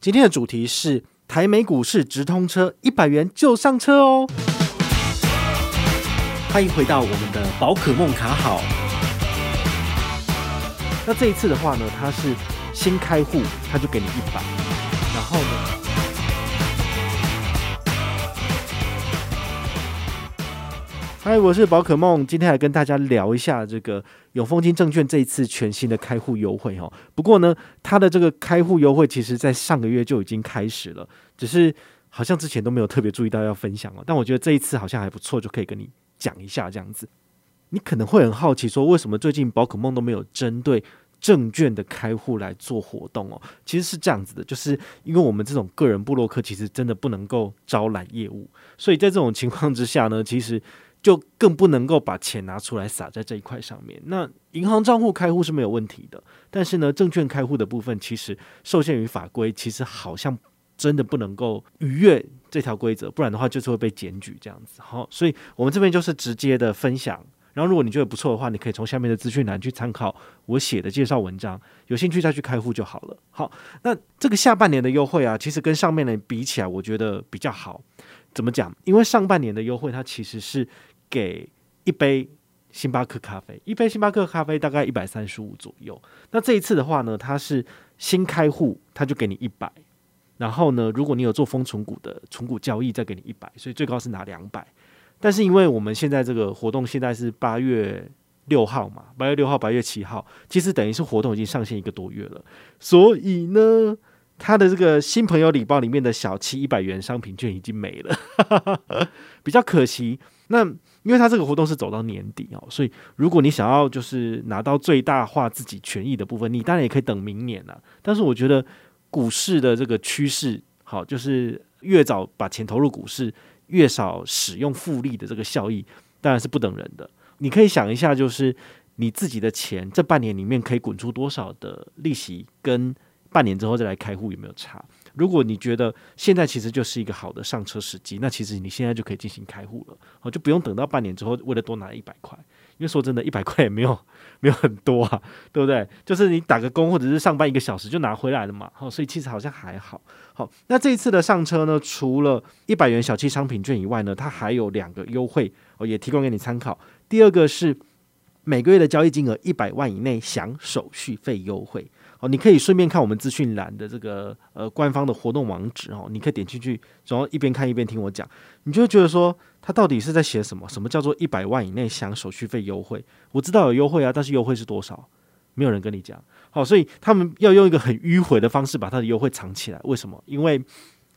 今天的主题是台美股市直通车，一百元就上车哦！欢迎回到我们的宝可梦卡好。那这一次的话呢，它是新开户，它就给你一百，然后呢？嗨，我是宝可梦，今天来跟大家聊一下这个永丰金证券这一次全新的开户优惠哦。不过呢，它的这个开户优惠其实在上个月就已经开始了，只是好像之前都没有特别注意到要分享哦。但我觉得这一次好像还不错，就可以跟你讲一下这样子。你可能会很好奇说，为什么最近宝可梦都没有针对证券的开户来做活动哦？其实是这样子的，就是因为我们这种个人部落客其实真的不能够招揽业务，所以在这种情况之下呢，其实。就更不能够把钱拿出来撒在这一块上面。那银行账户开户是没有问题的，但是呢，证券开户的部分其实受限于法规，其实好像真的不能够逾越这条规则，不然的话就是会被检举这样子。好，所以我们这边就是直接的分享。然后如果你觉得不错的话，你可以从下面的资讯栏去参考我写的介绍文章，有兴趣再去开户就好了。好，那这个下半年的优惠啊，其实跟上面的比起来，我觉得比较好。怎么讲？因为上半年的优惠它其实是。给一杯星巴克咖啡，一杯星巴克咖啡大概一百三十五左右。那这一次的话呢，它是新开户，它就给你一百。然后呢，如果你有做丰存股的存股交易，再给你一百，所以最高是拿两百。但是因为我们现在这个活动现在是八月六号嘛，八月六号、八月七号，其实等于是活动已经上线一个多月了，所以呢，它的这个新朋友礼包里面的小七一百元商品券已经没了，比较可惜。那因为它这个活动是走到年底哦，所以如果你想要就是拿到最大化自己权益的部分，你当然也可以等明年了。但是我觉得股市的这个趋势，好，就是越早把钱投入股市，越少使用复利的这个效益，当然是不等人的。你可以想一下，就是你自己的钱这半年里面可以滚出多少的利息，跟半年之后再来开户有没有差？如果你觉得现在其实就是一个好的上车时机，那其实你现在就可以进行开户了，哦，就不用等到半年之后为了多拿一百块，因为说真的，一百块也没有 没有很多啊，对不对？就是你打个工或者是上班一个小时就拿回来了嘛，好，所以其实好像还好。好，那这一次的上车呢，除了一百元小七商品券以外呢，它还有两个优惠哦，也提供给你参考。第二个是每个月的交易金额一百万以内享手续费优惠。哦，你可以顺便看我们资讯栏的这个呃官方的活动网址哦，你可以点进去，然后一边看一边听我讲，你就会觉得说他到底是在写什么？什么叫做一百万以内享手续费优惠？我知道有优惠啊，但是优惠是多少？没有人跟你讲。好，所以他们要用一个很迂回的方式把他的优惠藏起来。为什么？因为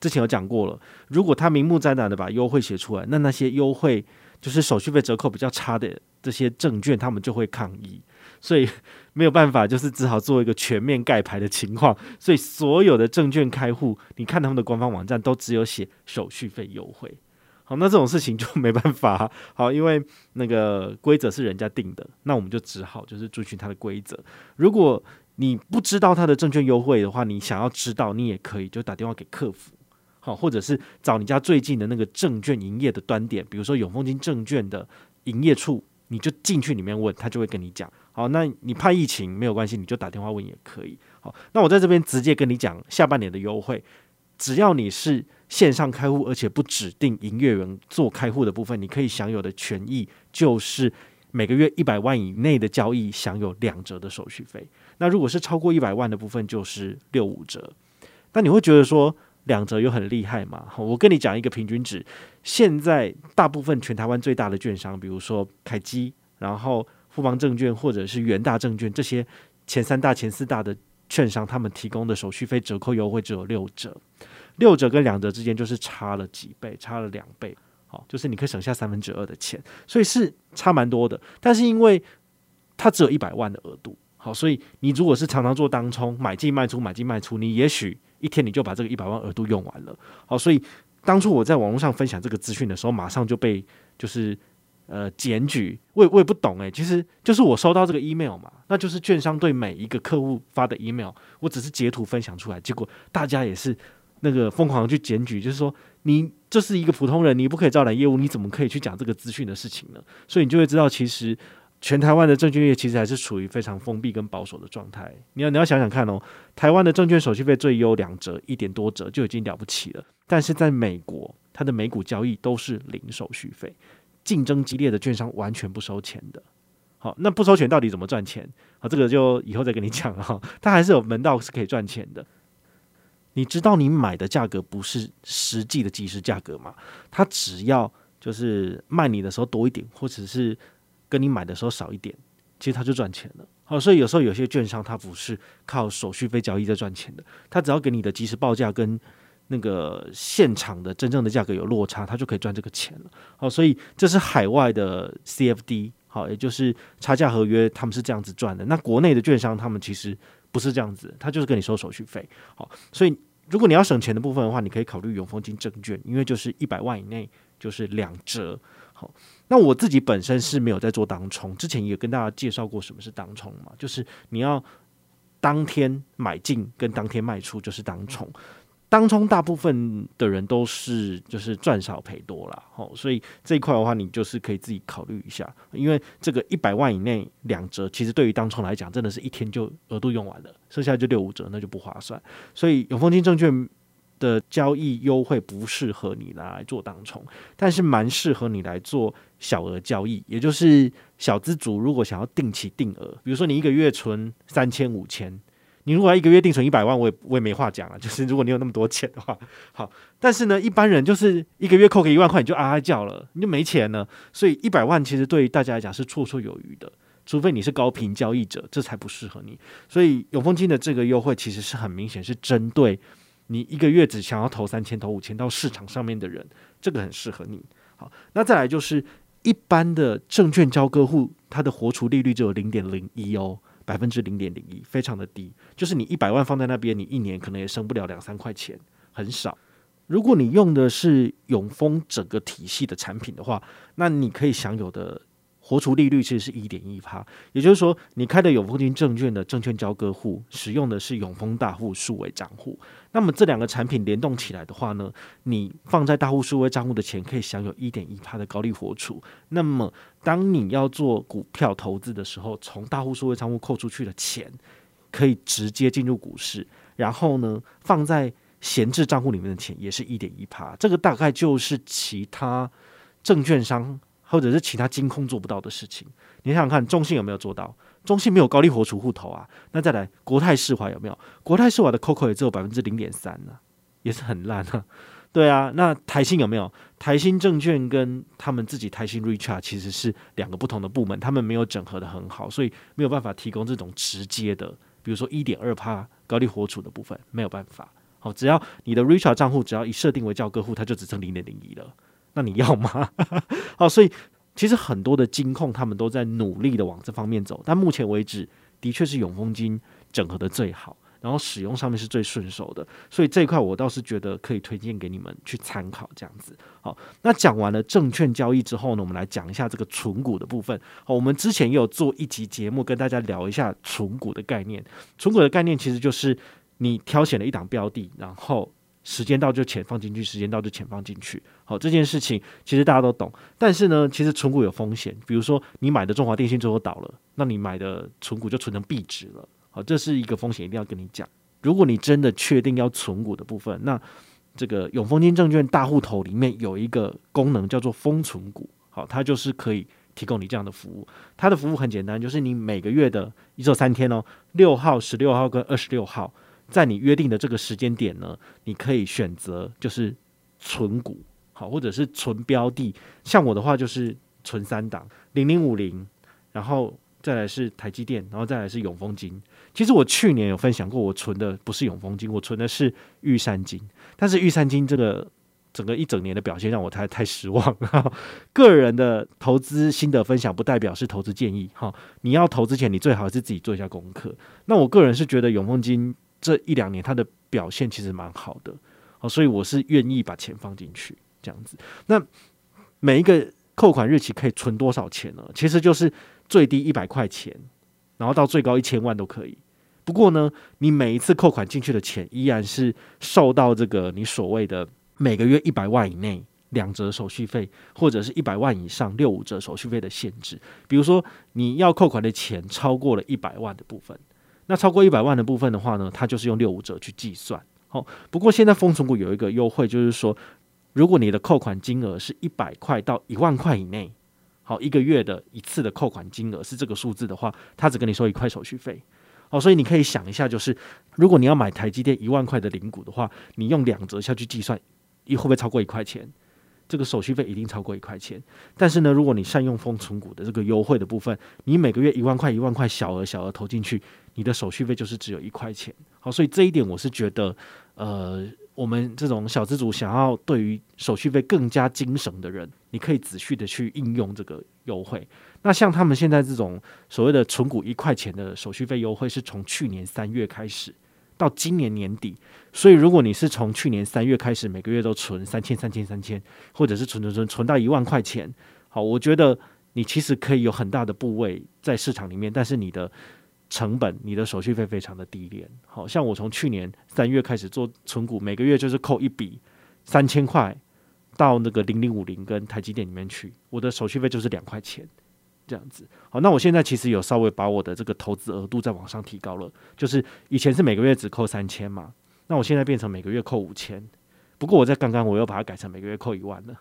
之前有讲过了，如果他明目张胆的把优惠写出来，那那些优惠就是手续费折扣比较差的这些证券，他们就会抗议。所以没有办法，就是只好做一个全面盖牌的情况。所以所有的证券开户，你看他们的官方网站都只有写手续费优惠。好，那这种事情就没办法。好，因为那个规则是人家定的，那我们就只好就是遵循他的规则。如果你不知道他的证券优惠的话，你想要知道，你也可以就打电话给客服，好，或者是找你家最近的那个证券营业的端点，比如说永丰金证券的营业处，你就进去里面问他，就会跟你讲。好，那你怕疫情没有关系，你就打电话问也可以。好，那我在这边直接跟你讲下半年的优惠，只要你是线上开户，而且不指定营业员做开户的部分，你可以享有的权益就是每个月一百万以内的交易享有两折的手续费。那如果是超过一百万的部分，就是六五折。那你会觉得说两折又很厉害吗？我跟你讲一个平均值，现在大部分全台湾最大的券商，比如说凯基，然后。富邦证券或者是元大证券这些前三大、前四大的券商，他们提供的手续费折扣优惠只有六折，六折跟两折之间就是差了几倍，差了两倍，好，就是你可以省下三分之二的钱，所以是差蛮多的。但是因为它只有一百万的额度，好，所以你如果是常常做当冲买进卖出买进卖出，你也许一天你就把这个一百万额度用完了，好，所以当初我在网络上分享这个资讯的时候，马上就被就是。呃，检举我也我也不懂诶，其实就是我收到这个 email 嘛，那就是券商对每一个客户发的 email，我只是截图分享出来，结果大家也是那个疯狂去检举，就是说你这是一个普通人，你不可以招揽业务，你怎么可以去讲这个资讯的事情呢？所以你就会知道，其实全台湾的证券业其实还是处于非常封闭跟保守的状态。你要你要想想看哦，台湾的证券手续费最优两折，一点多折就已经了不起了。但是在美国，它的美股交易都是零手续费，竞争激烈的券商完全不收钱的。好，那不收钱到底怎么赚钱？好，这个就以后再跟你讲了哈。它还是有门道是可以赚钱的。你知道你买的价格不是实际的即时价格吗？它只要就是卖你的时候多一点，或者是跟你买的时候少一点，其实它就赚钱了。好，所以有时候有些券商它不是靠手续费交易在赚钱的，它只要给你的即时报价跟那个现场的真正的价格有落差，他就可以赚这个钱了。好，所以这是海外的 CFD，好，也就是差价合约，他们是这样子赚的。那国内的券商他们其实。不是这样子，他就是跟你收手续费。好，所以如果你要省钱的部分的话，你可以考虑永丰金证券，因为就是一百万以内就是两折。好，那我自己本身是没有在做当冲，之前也跟大家介绍过什么是当冲嘛，就是你要当天买进跟当天卖出就是当冲。当冲大部分的人都是就是赚少赔多啦，哦，所以这一块的话，你就是可以自己考虑一下，因为这个一百万以内两折，其实对于当冲来讲，真的是一天就额度用完了，剩下就六五折，那就不划算。所以永丰金证券的交易优惠不适合你来做当冲，但是蛮适合你来做小额交易，也就是小资主如果想要定期定额，比如说你一个月存三千五千。你如果要一个月定存一百万，我也我也没话讲了。就是如果你有那么多钱的话，好，但是呢，一般人就是一个月扣个一万块，你就啊啊叫了，你就没钱了。所以一百万其实对于大家来讲是绰绰有余的，除非你是高频交易者，这才不适合你。所以永丰金的这个优惠其实是很明显是针对你一个月只想要投三千、投五千到市场上面的人，这个很适合你。好，那再来就是一般的证券交割户，它的活储利率只有零点零一哦。百分之零点零一，非常的低。就是你一百万放在那边，你一年可能也升不了两三块钱，很少。如果你用的是永丰整个体系的产品的话，那你可以享有的。活储利率其实是一点一趴，也就是说，你开的永丰金证券的证券交割户使用的是永丰大户数位账户，那么这两个产品联动起来的话呢，你放在大户数位账户的钱可以享有一点一趴的高利活储。那么当你要做股票投资的时候，从大户数位账户扣出去的钱可以直接进入股市，然后呢，放在闲置账户里面的钱也是一点一趴。这个大概就是其他证券商。或者是其他金控做不到的事情，你想想看，中信有没有做到？中信没有高利活储户头啊。那再来，国泰世华有没有？国泰世华的 COCO 也只有百分之零点三呢，也是很烂啊。对啊，那台新有没有？台新证券跟他们自己台新 Richart 其实是两个不同的部门，他们没有整合得很好，所以没有办法提供这种直接的，比如说一点二趴高利活储的部分，没有办法。好，只要你的 Richart 账户只要一设定为交割户，它就只剩零点零一了。那你要吗？好，所以其实很多的金控他们都在努力的往这方面走，但目前为止的确是永丰金整合的最好，然后使用上面是最顺手的，所以这一块我倒是觉得可以推荐给你们去参考这样子。好，那讲完了证券交易之后呢，我们来讲一下这个存股的部分。好，我们之前也有做一集节目跟大家聊一下存股的概念。存股的概念其实就是你挑选了一档标的，然后。时间到就钱放进去，时间到就钱放进去。好，这件事情其实大家都懂，但是呢，其实存股有风险。比如说，你买的中华电信最后倒了，那你买的存股就存成壁纸了。好，这是一个风险，一定要跟你讲。如果你真的确定要存股的部分，那这个永丰金证券大户头里面有一个功能叫做封存股。好，它就是可以提供你这样的服务。它的服务很简单，就是你每个月的一周三天哦，六号、十六号跟二十六号。在你约定的这个时间点呢，你可以选择就是存股，好，或者是存标的。像我的话就是存三档，零零五零，然后再来是台积电，然后再来是永丰金。其实我去年有分享过，我存的不是永丰金，我存的是玉山金。但是玉山金这个整个一整年的表现让我太太失望了。个人的投资心得分享不代表是投资建议，哈，你要投之前你最好是自己做一下功课。那我个人是觉得永丰金。这一两年它的表现其实蛮好的，哦，所以我是愿意把钱放进去这样子。那每一个扣款日期可以存多少钱呢？其实就是最低一百块钱，然后到最高一千万都可以。不过呢，你每一次扣款进去的钱依然是受到这个你所谓的每个月一百万以内两折手续费，或者是一百万以上六五折手续费的限制。比如说你要扣款的钱超过了一百万的部分，那超过一百万的部分的话呢，它就是用六五折去计算。好，不过现在丰存股有一个优惠，就是说如果你的扣款金额是一百块到一万块以内，好，一个月的一次的扣款金额是这个数字的话，它只跟你收一块手续费。好，所以你可以想一下，就是如果你要买台积电一万块的零股的话，你用两折下去计算，你会不会超过一块钱？这个手续费一定超过一块钱。但是呢，如果你善用封存股的这个优惠的部分，你每个月一万块一万块小额小额投进去，你的手续费就是只有一块钱。好，所以这一点我是觉得，呃。我们这种小资主想要对于手续费更加精省的人，你可以仔细的去应用这个优惠。那像他们现在这种所谓的存股一块钱的手续费优惠，是从去年三月开始到今年年底。所以如果你是从去年三月开始每个月都存三千、三千、三千，或者是存存存存到一万块钱，好，我觉得你其实可以有很大的部位在市场里面，但是你的。成本，你的手续费非常的低廉。好像我从去年三月开始做存股，每个月就是扣一笔三千块到那个零零五零跟台积电里面去，我的手续费就是两块钱这样子。好，那我现在其实有稍微把我的这个投资额度再往上提高了，就是以前是每个月只扣三千嘛，那我现在变成每个月扣五千。不过我在刚刚我又把它改成每个月扣一万了。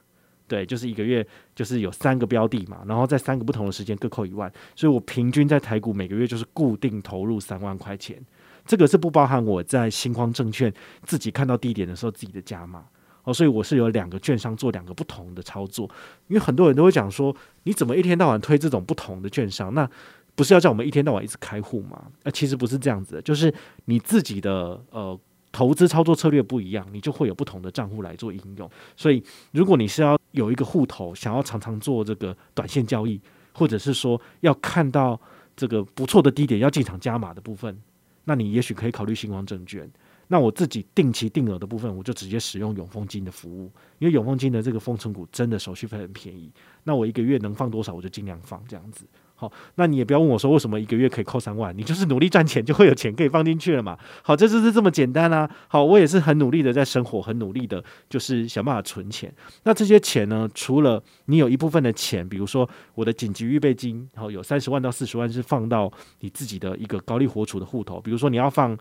对，就是一个月就是有三个标的嘛，然后在三个不同的时间各扣一万，所以我平均在台股每个月就是固定投入三万块钱，这个是不包含我在新光证券自己看到低点的时候自己的加码哦，所以我是有两个券商做两个不同的操作，因为很多人都会讲说，你怎么一天到晚推这种不同的券商？那不是要叫我们一天到晚一直开户吗？呃，其实不是这样子的，就是你自己的呃。投资操作策略不一样，你就会有不同的账户来做应用。所以，如果你是要有一个户头，想要常常做这个短线交易，或者是说要看到这个不错的低点要进场加码的部分，那你也许可以考虑新光证券。那我自己定期定额的部分，我就直接使用永丰金的服务，因为永丰金的这个丰存股真的手续费很便宜。那我一个月能放多少，我就尽量放这样子。好，那你也不要问我说为什么一个月可以扣三万，你就是努力赚钱就会有钱可以放进去了嘛。好，这就是这么简单啊。好，我也是很努力的在生活，很努力的，就是想办法存钱。那这些钱呢，除了你有一部分的钱，比如说我的紧急预备金，然后有三十万到四十万是放到你自己的一个高利活储的户头，比如说你要放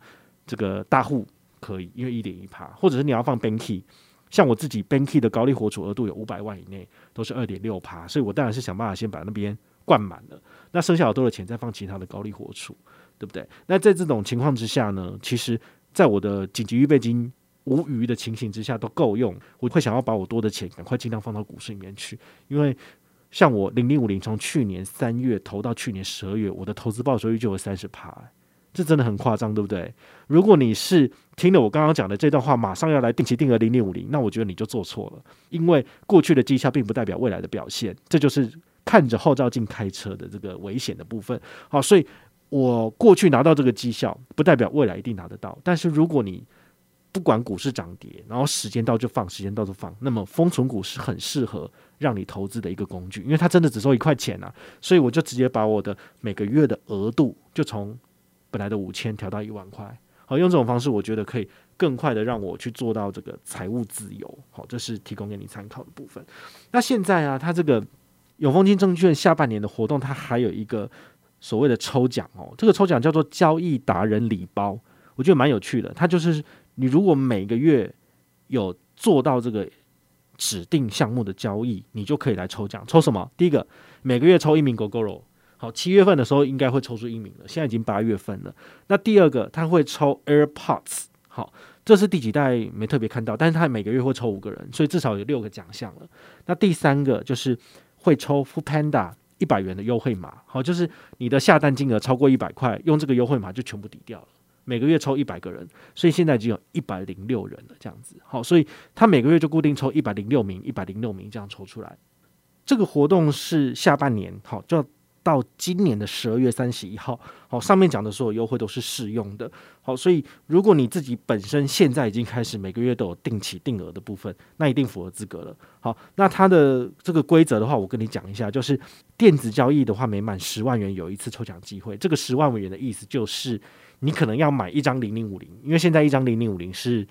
这个大户可以，因为一点一趴，或者是你要放 Banky，像我自己 Banky 的高利活储额度有五百万以内，都是二点六趴，所以我当然是想办法先把那边。灌满了，那剩下好多的钱再放其他的高利活储，对不对？那在这种情况之下呢，其实在我的紧急预备金无余的情形之下都够用，我会想要把我多的钱赶快尽量放到股市里面去，因为像我零零五零从去年三月投到去年十二月，我的投资报酬率就有三十趴，这真的很夸张，对不对？如果你是听了我刚刚讲的这段话，马上要来定期定额零点五零，那我觉得你就做错了，因为过去的绩效并不代表未来的表现，这就是。看着后照镜开车的这个危险的部分，好，所以我过去拿到这个绩效，不代表未来一定拿得到。但是如果你不管股市涨跌，然后时间到就放，时间到就放，那么封存股是很适合让你投资的一个工具，因为它真的只收一块钱啊，所以我就直接把我的每个月的额度就从本来的五千调到一万块，好，用这种方式，我觉得可以更快的让我去做到这个财务自由。好，这是提供给你参考的部分。那现在啊，它这个。永丰金证券下半年的活动，它还有一个所谓的抽奖哦，这个抽奖叫做交易达人礼包，我觉得蛮有趣的。它就是你如果每个月有做到这个指定项目的交易，你就可以来抽奖。抽什么？第一个，每个月抽一名 GoGo 罗。好，七月份的时候应该会抽出一名了，现在已经八月份了。那第二个，他会抽 AirPods。好，这是第几代没特别看到，但是他每个月会抽五个人，所以至少有六个奖项了。那第三个就是。会抽 Fu Panda 一百元的优惠码，好，就是你的下单金额超过一百块，用这个优惠码就全部抵掉了。每个月抽一百个人，所以现在已经有一百零六人了，这样子。好，所以他每个月就固定抽一百零六名，一百零六名这样抽出来。这个活动是下半年，好，就。到今年的十二月三十一号，好，上面讲的所有优惠都是适用的，好，所以如果你自己本身现在已经开始每个月都有定期定额的部分，那一定符合资格了。好，那它的这个规则的话，我跟你讲一下，就是电子交易的话，每满十万元有一次抽奖机会。这个十万元的意思就是，你可能要买一张零零五零，因为现在一张零零五零是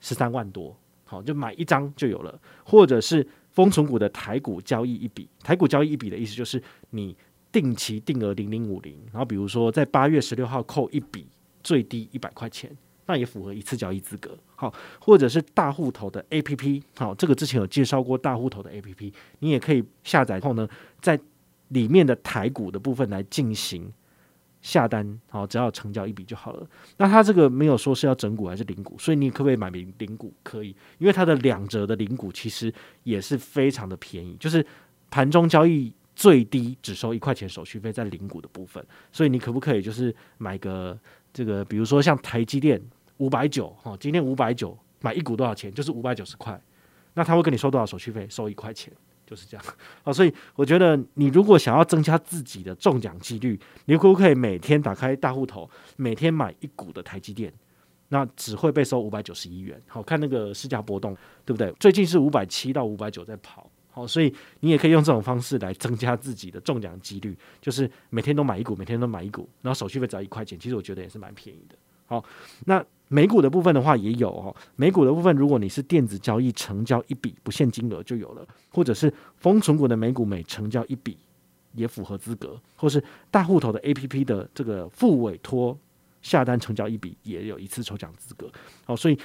十三万多，好，就买一张就有了，或者是丰存股的台股交易一笔，台股交易一笔的意思就是你定期定额零零五零，然后比如说在八月十六号扣一笔，最低一百块钱，那也符合一次交易资格。好，或者是大户头的 APP，好，这个之前有介绍过大户头的 APP，你也可以下载后呢，在里面的台股的部分来进行。下单好，只要成交一笔就好了。那它这个没有说是要整股还是零股，所以你可不可以买零零股？可以，因为它的两折的零股其实也是非常的便宜，就是盘中交易最低只收一块钱手续费在零股的部分。所以你可不可以就是买个这个，比如说像台积电五百九哈，今天五百九买一股多少钱？就是五百九十块。那他会跟你收多少手续费？收一块钱。就是这样啊，所以我觉得你如果想要增加自己的中奖几率，你可不可以每天打开大户头，每天买一股的台积电，那只会被收五百九十一元。好，看那个市价波动，对不对？最近是五百七到五百九在跑，好，所以你也可以用这种方式来增加自己的中奖几率，就是每天都买一股，每天都买一股，然后手续费只要一块钱，其实我觉得也是蛮便宜的。好，那。美股的部分的话也有哦，美股的部分如果你是电子交易成交一笔不限金额就有了，或者是封存股的美股每成交一笔也符合资格，或是大户头的 APP 的这个复委托下单成交一笔也有一次抽奖资格。好，所以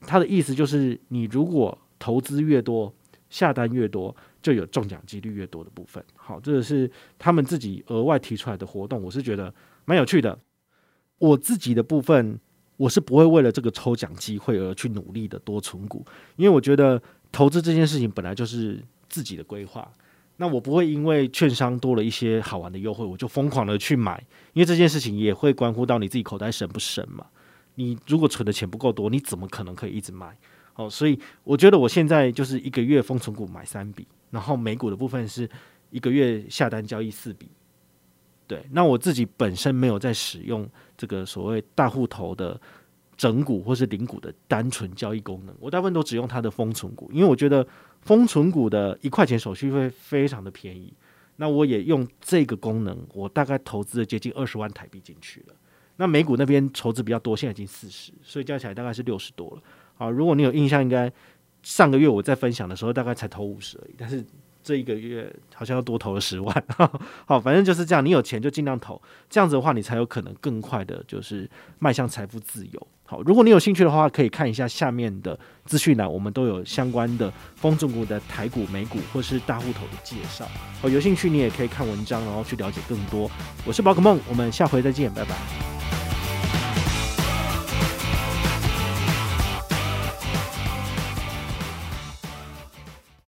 他的意思就是你如果投资越多，下单越多，就有中奖几率越多的部分。好，这个是他们自己额外提出来的活动，我是觉得蛮有趣的。我自己的部分。我是不会为了这个抽奖机会而去努力的多存股，因为我觉得投资这件事情本来就是自己的规划。那我不会因为券商多了一些好玩的优惠，我就疯狂的去买，因为这件事情也会关乎到你自己口袋省不省嘛。你如果存的钱不够多，你怎么可能可以一直买？哦，所以我觉得我现在就是一个月封存股买三笔，然后美股的部分是一个月下单交易四笔。对，那我自己本身没有在使用这个所谓大户头的整股或是零股的单纯交易功能，我大部分都只用它的封存股，因为我觉得封存股的一块钱手续费非常的便宜。那我也用这个功能，我大概投资了接近二十万台币进去了。那美股那边筹资比较多，现在已经四十，所以加起来大概是六十多了。好，如果你有印象，应该上个月我在分享的时候，大概才投五十而已，但是。这一个月好像要多投了十万，好，反正就是这样。你有钱就尽量投，这样子的话，你才有可能更快的，就是迈向财富自由。好，如果你有兴趣的话，可以看一下下面的资讯栏，我们都有相关的丰存股的台股、美股或是大户头的介绍。好，有兴趣你也可以看文章，然后去了解更多。我是宝可梦，我们下回再见，拜拜。